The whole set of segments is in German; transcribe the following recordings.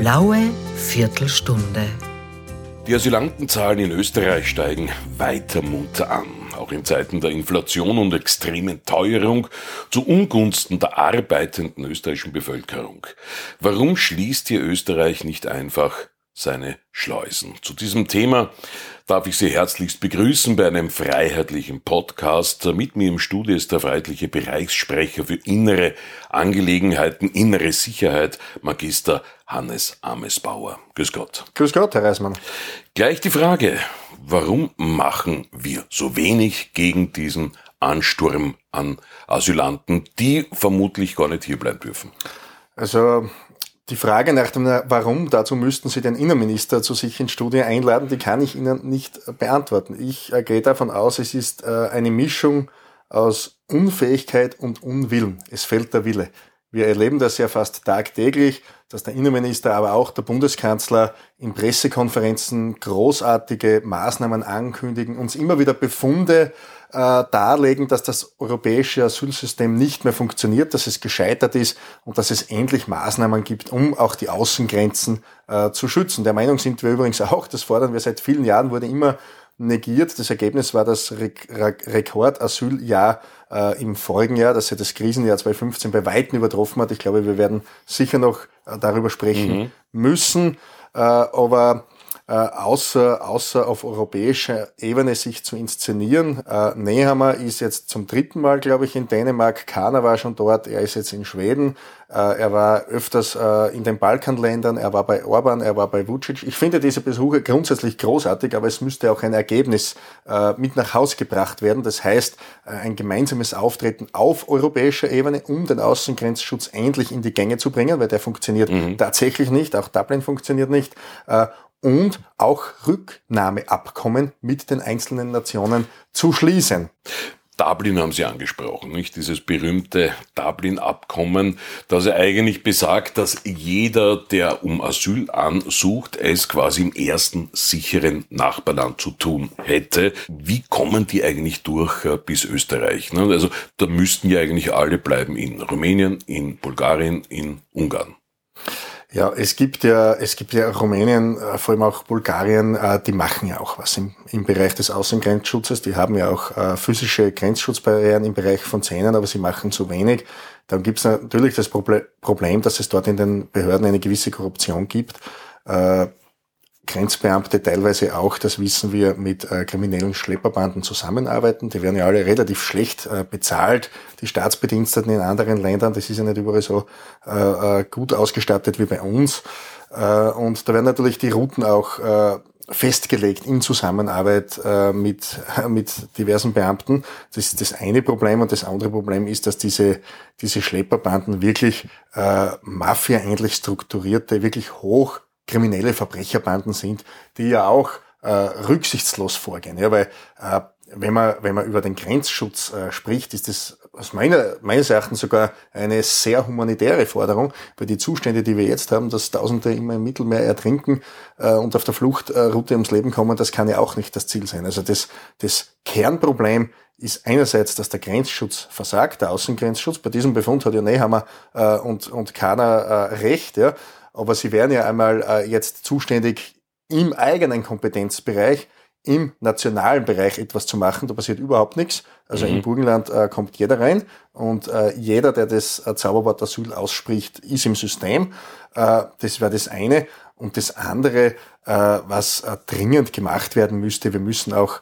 blaue Viertelstunde. Die Asylantenzahlen in Österreich steigen weiter munter an. Auch in Zeiten der Inflation und extremen Teuerung zu Ungunsten der arbeitenden österreichischen Bevölkerung. Warum schließt hier Österreich nicht einfach seine Schleusen? Zu diesem Thema darf ich Sie herzlichst begrüßen bei einem freiheitlichen Podcast. Mit mir im Studio ist der freiheitliche Bereichssprecher für innere Angelegenheiten, innere Sicherheit, Magister Hannes Amesbauer. Grüß Gott. Grüß Gott, Herr Reismann. Gleich die Frage, warum machen wir so wenig gegen diesen Ansturm an Asylanten, die vermutlich gar nicht hierbleiben dürfen? Also die Frage nach dem Warum, dazu müssten Sie den Innenminister zu sich ins Studio einladen, die kann ich Ihnen nicht beantworten. Ich äh, gehe davon aus, es ist äh, eine Mischung aus Unfähigkeit und Unwillen. Es fehlt der Wille. Wir erleben das ja fast tagtäglich, dass der Innenminister, aber auch der Bundeskanzler in Pressekonferenzen großartige Maßnahmen ankündigen, uns immer wieder Befunde äh, darlegen, dass das europäische Asylsystem nicht mehr funktioniert, dass es gescheitert ist und dass es endlich Maßnahmen gibt, um auch die Außengrenzen äh, zu schützen. Der Meinung sind wir übrigens auch, das fordern wir seit vielen Jahren, wurde immer negiert. Das Ergebnis war das Re Re Rekordasyljahr äh, im vorigen Jahr, das ja das Krisenjahr 2015 bei Weitem übertroffen hat. Ich glaube, wir werden sicher noch äh, darüber sprechen mhm. müssen. Äh, aber außer, außer auf europäischer Ebene sich zu inszenieren. Äh, Nehammer ist jetzt zum dritten Mal, glaube ich, in Dänemark. Kana war schon dort. Er ist jetzt in Schweden. Äh, er war öfters äh, in den Balkanländern. Er war bei Orban. Er war bei Vucic. Ich finde diese Besuche grundsätzlich großartig, aber es müsste auch ein Ergebnis äh, mit nach Haus gebracht werden. Das heißt, äh, ein gemeinsames Auftreten auf europäischer Ebene, um den Außengrenzschutz endlich in die Gänge zu bringen, weil der funktioniert mhm. tatsächlich nicht. Auch Dublin funktioniert nicht und auch Rücknahmeabkommen mit den einzelnen Nationen zu schließen. Dublin haben Sie angesprochen, nicht? Dieses berühmte Dublin-Abkommen, das ja eigentlich besagt, dass jeder, der um Asyl ansucht, es quasi im ersten sicheren Nachbarland zu tun hätte. Wie kommen die eigentlich durch äh, bis Österreich? Ne? Also da müssten ja eigentlich alle bleiben in Rumänien, in Bulgarien, in Ungarn. Ja, es gibt ja, es gibt ja Rumänien, äh, vor allem auch Bulgarien, äh, die machen ja auch was im, im Bereich des Außengrenzschutzes. Die haben ja auch äh, physische Grenzschutzbarrieren im Bereich von Zähnen, aber sie machen zu wenig. Dann gibt es natürlich das Problem, dass es dort in den Behörden eine gewisse Korruption gibt. Grenzbeamte teilweise auch, das wissen wir, mit äh, kriminellen Schlepperbanden zusammenarbeiten. Die werden ja alle relativ schlecht äh, bezahlt. Die Staatsbediensteten in anderen Ländern, das ist ja nicht überall so äh, äh gut ausgestattet wie bei uns. Äh, und da werden natürlich die Routen auch äh, festgelegt in Zusammenarbeit mit, mit diversen Beamten. Das ist das eine Problem. Und das andere Problem ist, dass diese, diese Schlepperbanden wirklich äh, Mafia-ähnlich strukturierte, wirklich hoch kriminelle Verbrecherbanden sind, die ja auch äh, rücksichtslos vorgehen. Ja, weil äh, wenn man, wenn man über den Grenzschutz äh, spricht, ist das aus meiner, meines Erachtens sogar eine sehr humanitäre Forderung, weil die Zustände, die wir jetzt haben, dass Tausende immer im Mittelmeer ertrinken äh, und auf der Fluchtroute ums Leben kommen, das kann ja auch nicht das Ziel sein. Also das, das Kernproblem ist einerseits, dass der Grenzschutz versagt, der Außengrenzschutz. Bei diesem Befund hat ja Nehammer äh, und, und keiner äh, recht. Ja aber sie wären ja einmal äh, jetzt zuständig im eigenen Kompetenzbereich, im nationalen Bereich etwas zu machen. Da passiert überhaupt nichts. Also mhm. im Burgenland äh, kommt jeder rein und äh, jeder, der das Zauberwort Asyl ausspricht, ist im System. Das wäre das eine. Und das andere, was dringend gemacht werden müsste, wir müssen auch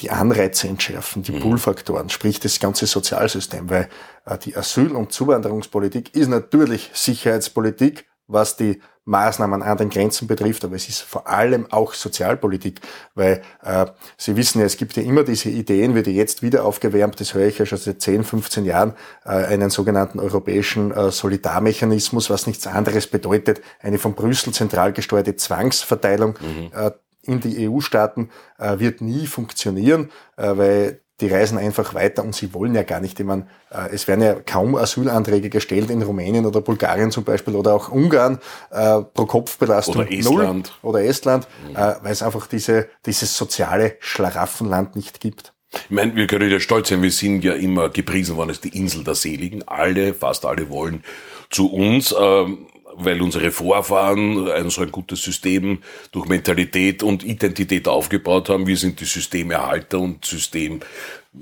die Anreize entschärfen, die mhm. Pull-Faktoren, sprich das ganze Sozialsystem, weil äh, die Asyl- und Zuwanderungspolitik ist natürlich Sicherheitspolitik, was die Maßnahmen an den Grenzen betrifft, aber es ist vor allem auch Sozialpolitik, weil äh, Sie wissen ja, es gibt ja immer diese Ideen, wie die jetzt wieder aufgewärmt, das höre ich ja schon seit 10, 15 Jahren, äh, einen sogenannten europäischen äh, Solidarmechanismus, was nichts anderes bedeutet, eine von Brüssel zentral gesteuerte Zwangsverteilung mhm. äh, in die EU-Staaten äh, wird nie funktionieren, äh, weil die reisen einfach weiter und sie wollen ja gar nicht. Ich meine, äh, es werden ja kaum Asylanträge gestellt in Rumänien oder Bulgarien zum Beispiel oder auch Ungarn äh, pro Kopfbelastung oder Estland. Null, oder Estland, mhm. äh, weil es einfach diese, dieses soziale Schlaraffenland nicht gibt. Ich meine, wir können ja stolz sein, wir sind ja immer gepriesen worden als die Insel der Seligen. Alle, fast alle wollen zu uns. Ähm, weil unsere Vorfahren ein so ein gutes System durch Mentalität und Identität aufgebaut haben. Wir sind die Systemerhalter und System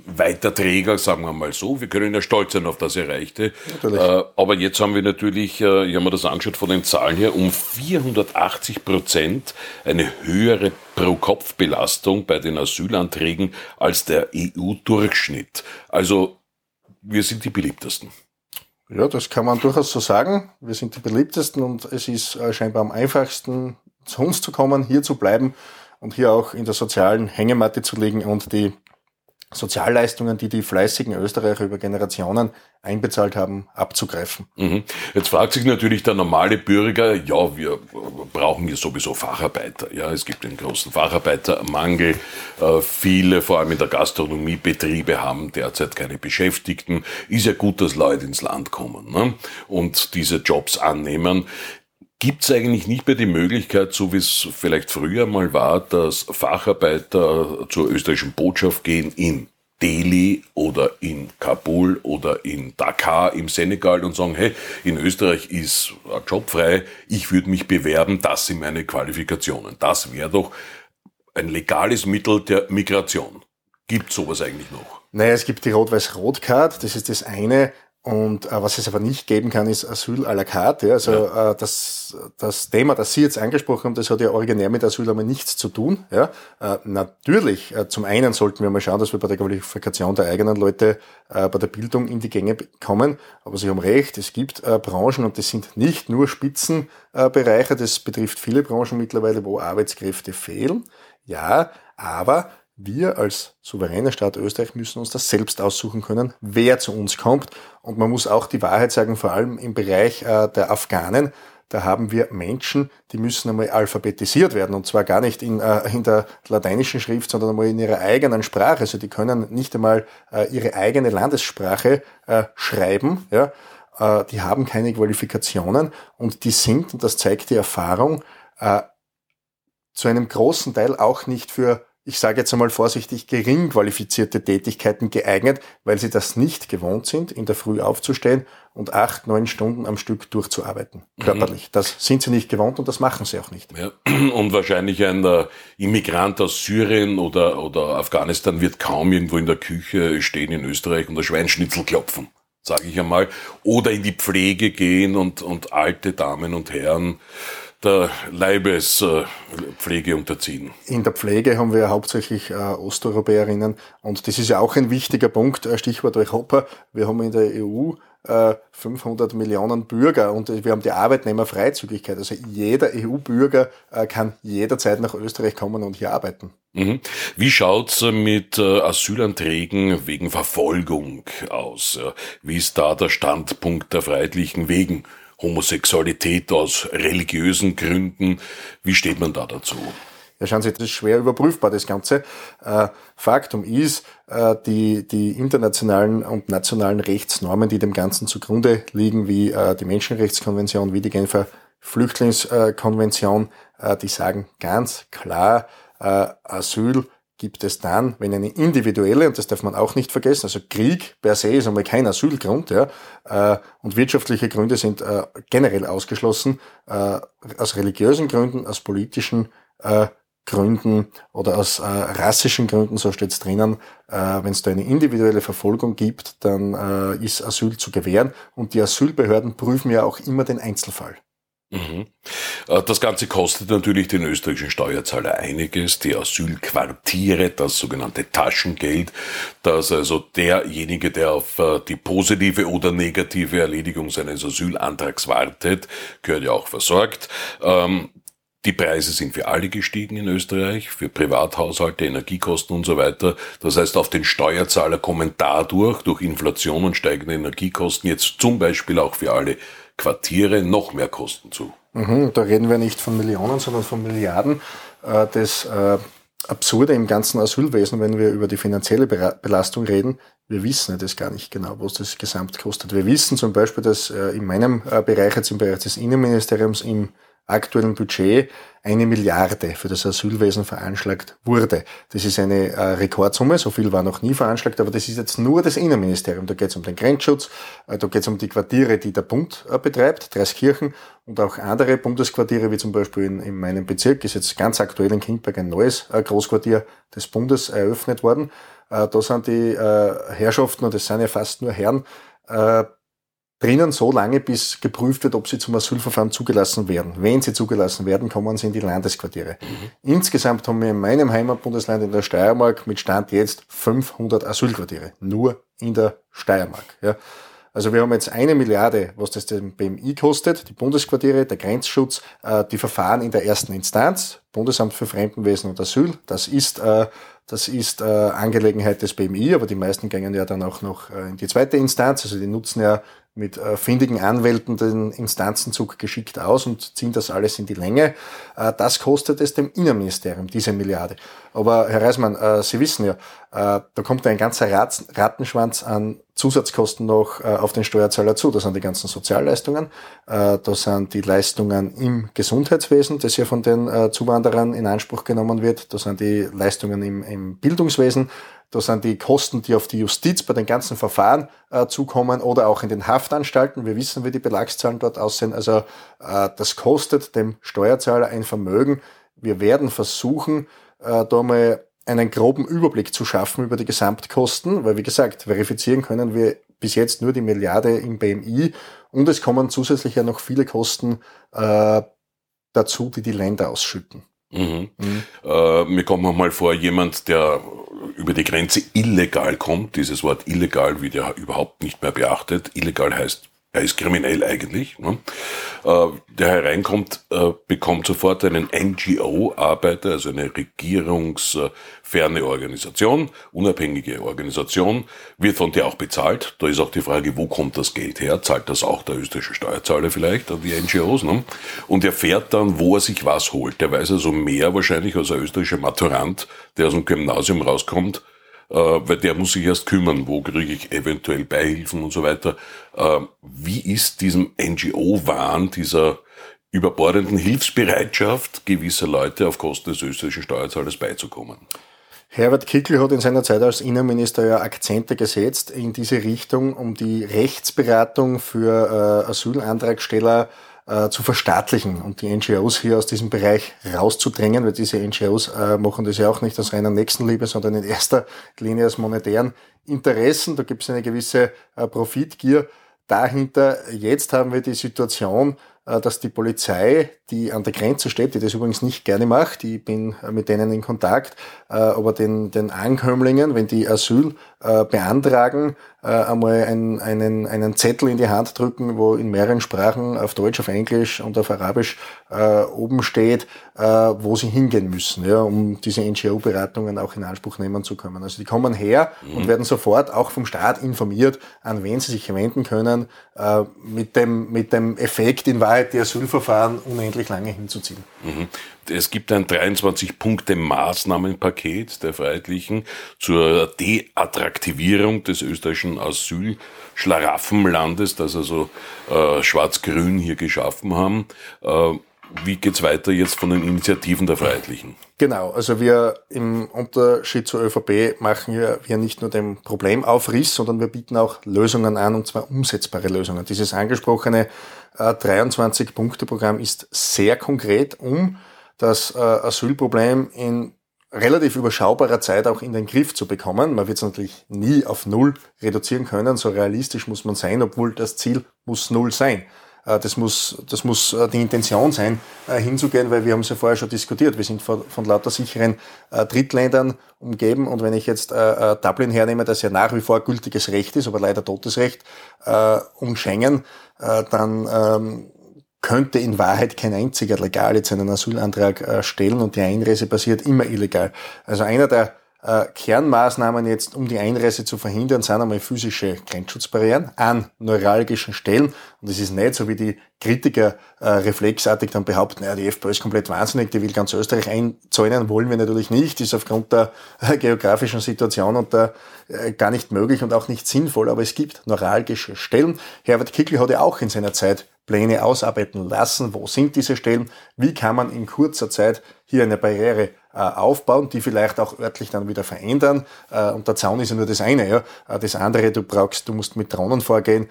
Weiterträger, sagen wir mal so. Wir können ja stolz sein auf das Erreichte. Äh, aber jetzt haben wir natürlich, äh, ich habe mir das angeschaut von den Zahlen her, um 480 Prozent eine höhere Pro-Kopf-Belastung bei den Asylanträgen als der EU-Durchschnitt. Also wir sind die beliebtesten. Ja, das kann man durchaus so sagen. Wir sind die beliebtesten und es ist äh, scheinbar am einfachsten, zu uns zu kommen, hier zu bleiben und hier auch in der sozialen Hängematte zu liegen und die Sozialleistungen, die die fleißigen Österreicher über Generationen einbezahlt haben, abzugreifen. Mhm. Jetzt fragt sich natürlich der normale Bürger, ja, wir brauchen ja sowieso Facharbeiter. Ja, es gibt einen großen Facharbeitermangel. Äh, viele, vor allem in der Gastronomie, Betriebe haben derzeit keine Beschäftigten. Ist ja gut, dass Leute ins Land kommen ne? und diese Jobs annehmen. Gibt es eigentlich nicht mehr die Möglichkeit, so wie es vielleicht früher mal war, dass Facharbeiter zur österreichischen Botschaft gehen in Delhi oder in Kabul oder in Dakar im Senegal und sagen, hey, in Österreich ist ein Job frei, ich würde mich bewerben, das sind meine Qualifikationen. Das wäre doch ein legales Mittel der Migration. Gibt sowas eigentlich noch? Naja, es gibt die Rot-Weiß-Rot-Card, das ist das eine. Und äh, was es aber nicht geben kann, ist Asyl à la carte. Ja. Also ja. Äh, das, das Thema, das Sie jetzt angesprochen haben, das hat ja originär mit Asyl einmal nichts zu tun. Ja. Äh, natürlich, äh, zum einen sollten wir mal schauen, dass wir bei der Qualifikation der eigenen Leute äh, bei der Bildung in die Gänge kommen. Aber Sie haben recht, es gibt äh, Branchen und das sind nicht nur Spitzenbereiche, das betrifft viele Branchen mittlerweile, wo Arbeitskräfte fehlen. Ja, aber wir als souveräner Staat Österreich müssen uns das selbst aussuchen können, wer zu uns kommt. Und man muss auch die Wahrheit sagen, vor allem im Bereich äh, der Afghanen, da haben wir Menschen, die müssen einmal alphabetisiert werden. Und zwar gar nicht in, äh, in der lateinischen Schrift, sondern einmal in ihrer eigenen Sprache. Also die können nicht einmal äh, ihre eigene Landessprache äh, schreiben. Ja? Äh, die haben keine Qualifikationen und die sind, und das zeigt die Erfahrung, äh, zu einem großen Teil auch nicht für ich sage jetzt einmal vorsichtig, gering qualifizierte Tätigkeiten geeignet, weil sie das nicht gewohnt sind, in der Früh aufzustehen und acht, neun Stunden am Stück durchzuarbeiten, mhm. körperlich. Mhm. Das sind sie nicht gewohnt und das machen sie auch nicht. Ja. Und wahrscheinlich ein äh, Immigrant aus Syrien oder, oder Afghanistan wird kaum irgendwo in der Küche stehen in Österreich und der Schweinschnitzel klopfen, sage ich einmal, oder in die Pflege gehen und, und alte Damen und Herren der Leibespflege unterziehen? In der Pflege haben wir hauptsächlich äh, Osteuropäerinnen und das ist ja auch ein wichtiger Punkt, äh, Stichwort Europa. Wir haben in der EU 500 äh, Millionen Bürger und wir haben die Arbeitnehmerfreizügigkeit. Also jeder EU-Bürger kann jederzeit nach Österreich kommen und hier arbeiten. Mhm. Wie schaut's mit Asylanträgen wegen Verfolgung aus? Wie ist da der Standpunkt der Freiheitlichen Wegen? Homosexualität aus religiösen Gründen. Wie steht man da dazu? Ja, schauen Sie, das ist schwer überprüfbar, das Ganze. Äh, Faktum ist, äh, die, die internationalen und nationalen Rechtsnormen, die dem Ganzen zugrunde liegen, wie äh, die Menschenrechtskonvention, wie die Genfer Flüchtlingskonvention, die sagen ganz klar, Asyl gibt es dann, wenn eine individuelle, und das darf man auch nicht vergessen, also Krieg per se ist einmal kein Asylgrund, ja, äh, und wirtschaftliche Gründe sind äh, generell ausgeschlossen, äh, aus religiösen Gründen, aus politischen Gründen oder aus rassischen Gründen, so steht es drinnen, wenn es da eine individuelle Verfolgung gibt, dann ist Asyl zu gewähren und die Asylbehörden prüfen ja auch immer den Einzelfall. Mhm. Äh, das Ganze kostet natürlich den österreichischen Steuerzahler einiges. Die Asylquartiere, das sogenannte Taschengeld, dass also derjenige, der auf äh, die positive oder negative Erledigung seines Asylantrags wartet, gehört ja auch versorgt. Ähm, die Preise sind für alle gestiegen in Österreich, für Privathaushalte, Energiekosten und so weiter. Das heißt, auf den Steuerzahler kommen dadurch, durch Inflation und steigende Energiekosten, jetzt zum Beispiel auch für alle Quartiere noch mehr Kosten zu. Mhm, da reden wir nicht von Millionen, sondern von Milliarden. Äh, das äh, Absurde im ganzen Asylwesen, wenn wir über die finanzielle Belastung reden, wir wissen das gar nicht genau, was das gesamt kostet. Wir wissen zum Beispiel, dass äh, in meinem Bereich, jetzt im Bereich des Innenministeriums, im aktuellen Budget eine Milliarde für das Asylwesen veranschlagt wurde. Das ist eine äh, Rekordsumme, so viel war noch nie veranschlagt, aber das ist jetzt nur das Innenministerium. Da geht es um den Grenzschutz, äh, da geht es um die Quartiere, die der Bund äh, betreibt, Dreiskirchen und auch andere Bundesquartiere, wie zum Beispiel in, in meinem Bezirk, ist jetzt ganz aktuell in Kindberg ein neues äh, Großquartier des Bundes eröffnet worden. Äh, da sind die äh, Herrschaften, und es sind ja fast nur Herren, drinnen so lange, bis geprüft wird, ob sie zum Asylverfahren zugelassen werden. Wenn sie zugelassen werden, kommen sie in die Landesquartiere. Mhm. Insgesamt haben wir in meinem Heimatbundesland in der Steiermark mit Stand jetzt 500 Asylquartiere. Nur in der Steiermark. Ja. Also wir haben jetzt eine Milliarde, was das dem BMI kostet, die Bundesquartiere, der Grenzschutz, äh, die Verfahren in der ersten Instanz, Bundesamt für Fremdenwesen und Asyl. Das ist, äh, das ist äh, Angelegenheit des BMI, aber die meisten gehen ja dann auch noch in die zweite Instanz. Also die nutzen ja mit äh, findigen Anwälten den Instanzenzug geschickt aus und ziehen das alles in die Länge. Äh, das kostet es dem Innenministerium, diese Milliarde. Aber Herr Reismann, äh, Sie wissen ja, äh, da kommt ein ganzer Rat Rattenschwanz an Zusatzkosten noch äh, auf den Steuerzahler zu. Das sind die ganzen Sozialleistungen, äh, da sind die Leistungen im Gesundheitswesen, das ja von den Zuwanderern in Anspruch genommen wird, da sind die Leistungen im, im Bildungswesen, da sind die Kosten, die auf die Justiz bei den ganzen Verfahren äh, zukommen oder auch in den Haftanstalten. Wir wissen, wie die Belagszahlen dort aussehen. Also äh, das kostet dem Steuerzahler ein Vermögen. Wir werden versuchen, äh, da mal einen groben Überblick zu schaffen über die Gesamtkosten, weil wie gesagt, verifizieren können wir bis jetzt nur die Milliarde im BMI und es kommen zusätzlich ja noch viele Kosten äh, dazu, die die Länder ausschütten. Mhm. Mhm. Äh, mir kommt manchmal vor, jemand, der über die Grenze illegal kommt, dieses Wort illegal wird ja überhaupt nicht mehr beachtet. Illegal heißt er ist kriminell eigentlich, ne? äh, der hereinkommt, äh, bekommt sofort einen NGO-Arbeiter, also eine regierungsferne Organisation, unabhängige Organisation, wird von der auch bezahlt. Da ist auch die Frage, wo kommt das Geld her? Zahlt das auch der österreichische Steuerzahler vielleicht an die NGOs? Ne? Und er fährt dann, wo er sich was holt. Der weiß also mehr wahrscheinlich als ein österreichischer Maturant, der aus dem Gymnasium rauskommt, weil der muss sich erst kümmern, wo kriege ich eventuell Beihilfen und so weiter. Äh, wie ist diesem NGO-Wahn, dieser überbordenden Hilfsbereitschaft gewisser Leute auf Kosten des österreichischen Steuerzahlers beizukommen? Herbert Kickl hat in seiner Zeit als Innenminister ja Akzente gesetzt in diese Richtung, um die Rechtsberatung für äh, Asylantragsteller äh, zu verstaatlichen und die NGOs hier aus diesem Bereich rauszudrängen, weil diese NGOs äh, machen das ja auch nicht aus reiner Nächstenliebe, sondern in erster Linie aus monetären Interessen. Da gibt es eine gewisse äh, Profitgier dahinter. Jetzt haben wir die Situation, äh, dass die Polizei, die an der Grenze steht, die das übrigens nicht gerne macht, ich bin äh, mit denen in Kontakt, äh, aber den, den Ankömmlingen, wenn die Asyl beantragen, einmal einen, einen, einen Zettel in die Hand drücken, wo in mehreren Sprachen, auf Deutsch, auf Englisch und auf Arabisch oben steht, wo sie hingehen müssen, ja, um diese NGO-Beratungen auch in Anspruch nehmen zu können. Also die kommen her mhm. und werden sofort auch vom Staat informiert, an wen sie sich wenden können, mit dem, mit dem Effekt in Wahrheit, Wahrheit die Asylverfahren unendlich lange hinzuziehen. Mhm. Es gibt ein 23-Punkte-Maßnahmenpaket der Freiheitlichen zur Deattraktivierung des österreichischen Asylschlaraffenlandes, das also äh, Schwarz-Grün hier geschaffen haben. Äh, wie geht's weiter jetzt von den Initiativen der Freiheitlichen? Genau, also wir im Unterschied zur ÖVP machen wir, wir nicht nur den Problemaufriss, sondern wir bieten auch Lösungen an, und zwar umsetzbare Lösungen. Dieses angesprochene äh, 23-Punkte-Programm ist sehr konkret, um das äh, Asylproblem in relativ überschaubarer Zeit auch in den Griff zu bekommen. Man wird es natürlich nie auf Null reduzieren können, so realistisch muss man sein, obwohl das Ziel muss Null sein. Äh, das muss, das muss äh, die Intention sein, äh, hinzugehen, weil wir haben es ja vorher schon diskutiert. Wir sind von, lauter sicheren Drittländern umgeben und wenn ich jetzt Dublin hernehme, das ja nach wie vor gültiges Recht ist, aber leider totes Recht, und Schengen, dann ähm, könnte in Wahrheit kein einziger legal jetzt einen Asylantrag stellen und die Einreise passiert immer illegal. Also einer der äh, Kernmaßnahmen jetzt, um die Einreise zu verhindern, sind einmal physische Grenzschutzbarrieren an neuralgischen Stellen. Und es ist nicht so, wie die Kritiker äh, reflexartig dann behaupten, ja, die FPÖ ist komplett wahnsinnig, die will ganz Österreich einzäunen, wollen wir natürlich nicht, ist aufgrund der äh, geografischen Situation und der, äh, gar nicht möglich und auch nicht sinnvoll, aber es gibt neuralgische Stellen. Herbert Kickl hat ja auch in seiner Zeit Pläne ausarbeiten lassen. Wo sind diese Stellen? Wie kann man in kurzer Zeit hier eine Barriere äh, aufbauen, die vielleicht auch örtlich dann wieder verändern. Äh, und der Zaun ist ja nur das eine. Ja. Äh, das andere, du brauchst, du musst mit Drohnen vorgehen,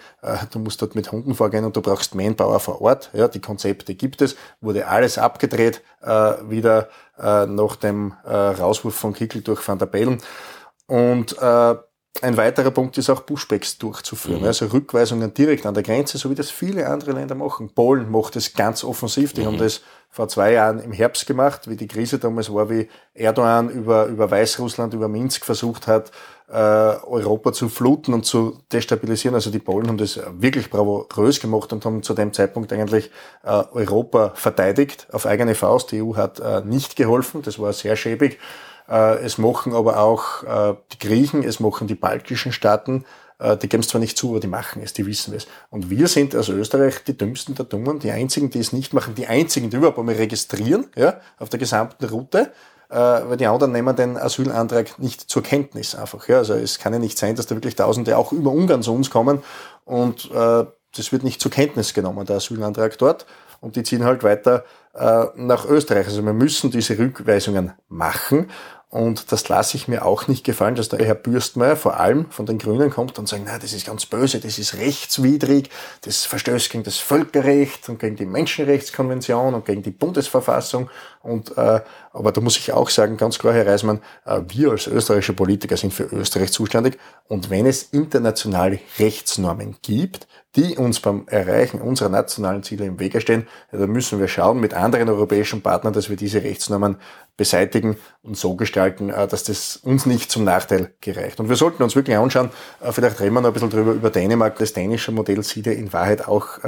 du musst dort mit Hunden vorgehen und du brauchst Manpower vor Ort. Ja. Die Konzepte gibt es, wurde alles abgedreht, wieder nach dem Rauswurf von Kickel durch Van der Bellen. Und ein weiterer Punkt ist auch Pushbacks durchzuführen, mhm. also Rückweisungen direkt an der Grenze, so wie das viele andere Länder machen. Polen macht das ganz offensiv, die mhm. haben das vor zwei Jahren im Herbst gemacht, wie die Krise damals war, wie Erdogan über, über Weißrussland, über Minsk versucht hat, äh, Europa zu fluten und zu destabilisieren. Also die Polen haben das wirklich bravourös gemacht und haben zu dem Zeitpunkt eigentlich äh, Europa verteidigt auf eigene Faust. Die EU hat äh, nicht geholfen, das war sehr schäbig. Äh, es machen aber auch äh, die Griechen, es machen die baltischen Staaten, äh, die geben es zwar nicht zu, aber die machen es, die wissen es. Und wir sind als Österreich die dümmsten der Dummen, die einzigen, die es nicht machen, die einzigen, die überhaupt einmal registrieren, ja, auf der gesamten Route, weil die anderen nehmen den Asylantrag nicht zur Kenntnis einfach. Ja. Also es kann ja nicht sein, dass da wirklich Tausende auch über Ungarn zu uns kommen und äh, das wird nicht zur Kenntnis genommen, der Asylantrag dort. Und die ziehen halt weiter äh, nach Österreich. Also wir müssen diese Rückweisungen machen. Und das lasse ich mir auch nicht gefallen, dass der Herr Bürstmeier vor allem von den Grünen kommt und sagt, na, das ist ganz böse, das ist rechtswidrig, das verstößt gegen das Völkerrecht und gegen die Menschenrechtskonvention und gegen die Bundesverfassung. Und äh, aber da muss ich auch sagen, ganz klar, Herr Reismann, äh, wir als österreichische Politiker sind für Österreich zuständig. Und wenn es internationale Rechtsnormen gibt, die uns beim Erreichen unserer nationalen Ziele im Wege stehen, dann müssen wir schauen mit anderen europäischen Partnern, dass wir diese Rechtsnormen beseitigen und so gestalten, äh, dass das uns nicht zum Nachteil gereicht. Und wir sollten uns wirklich anschauen, äh, vielleicht reden wir noch ein bisschen drüber, über Dänemark. Das dänische Modell sieht ja in Wahrheit auch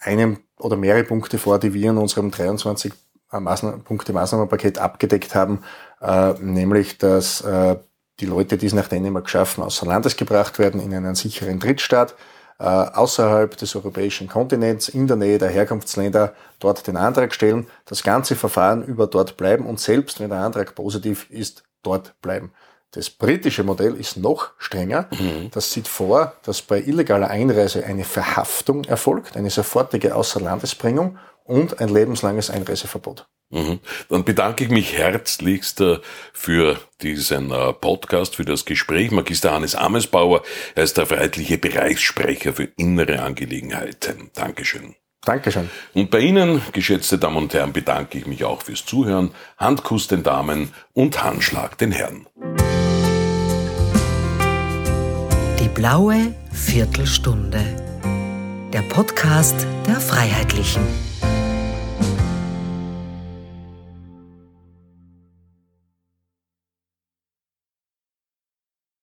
einen oder mehrere Punkte vor, die wir in unserem 23 Maßnahmen, Punkte Maßnahmenpaket abgedeckt haben, äh, nämlich dass äh, die Leute, die es nach Dänemark schaffen, außer Landes gebracht werden in einen sicheren Drittstaat, äh, außerhalb des europäischen Kontinents, in der Nähe der Herkunftsländer, dort den Antrag stellen, das ganze Verfahren über dort bleiben und selbst wenn der Antrag positiv ist, dort bleiben. Das britische Modell ist noch strenger. Mhm. Das sieht vor, dass bei illegaler Einreise eine Verhaftung erfolgt, eine sofortige Außerlandesbringung und ein lebenslanges Einreiseverbot. Mhm. Dann bedanke ich mich herzlichst äh, für diesen äh, Podcast, für das Gespräch. Magister Hannes Amesbauer, er ist der freiheitliche Bereichssprecher für innere Angelegenheiten. Dankeschön. Dankeschön. Und bei Ihnen, geschätzte Damen und Herren, bedanke ich mich auch fürs Zuhören. Handkuss den Damen und Handschlag den Herren. Die blaue Viertelstunde. Der Podcast der Freiheitlichen.